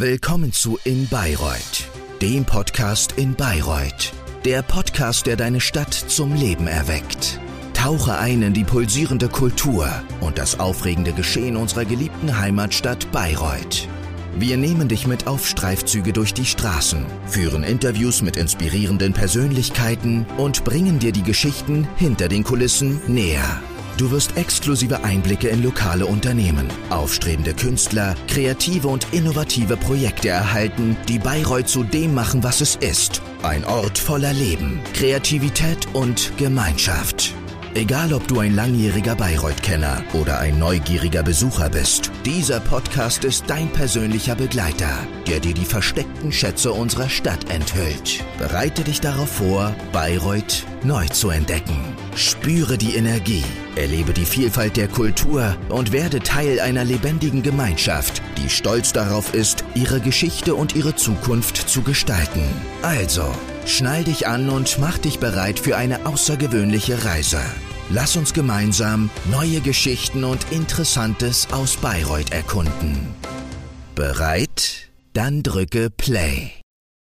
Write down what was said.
Willkommen zu In Bayreuth, dem Podcast in Bayreuth. Der Podcast, der deine Stadt zum Leben erweckt. Tauche ein in die pulsierende Kultur und das aufregende Geschehen unserer geliebten Heimatstadt Bayreuth. Wir nehmen dich mit auf Streifzüge durch die Straßen, führen Interviews mit inspirierenden Persönlichkeiten und bringen dir die Geschichten hinter den Kulissen näher. Du wirst exklusive Einblicke in lokale Unternehmen, aufstrebende Künstler, kreative und innovative Projekte erhalten, die Bayreuth zu dem machen, was es ist. Ein Ort voller Leben, Kreativität und Gemeinschaft. Egal ob du ein langjähriger Bayreuth-Kenner oder ein neugieriger Besucher bist, dieser Podcast ist dein persönlicher Begleiter, der dir die versteckten Schätze unserer Stadt enthüllt. Bereite dich darauf vor, Bayreuth neu zu entdecken. Spüre die Energie, erlebe die Vielfalt der Kultur und werde Teil einer lebendigen Gemeinschaft, die stolz darauf ist, ihre Geschichte und ihre Zukunft zu gestalten. Also, schnall dich an und mach dich bereit für eine außergewöhnliche Reise. Lass uns gemeinsam neue Geschichten und Interessantes aus Bayreuth erkunden. Bereit? Dann drücke Play.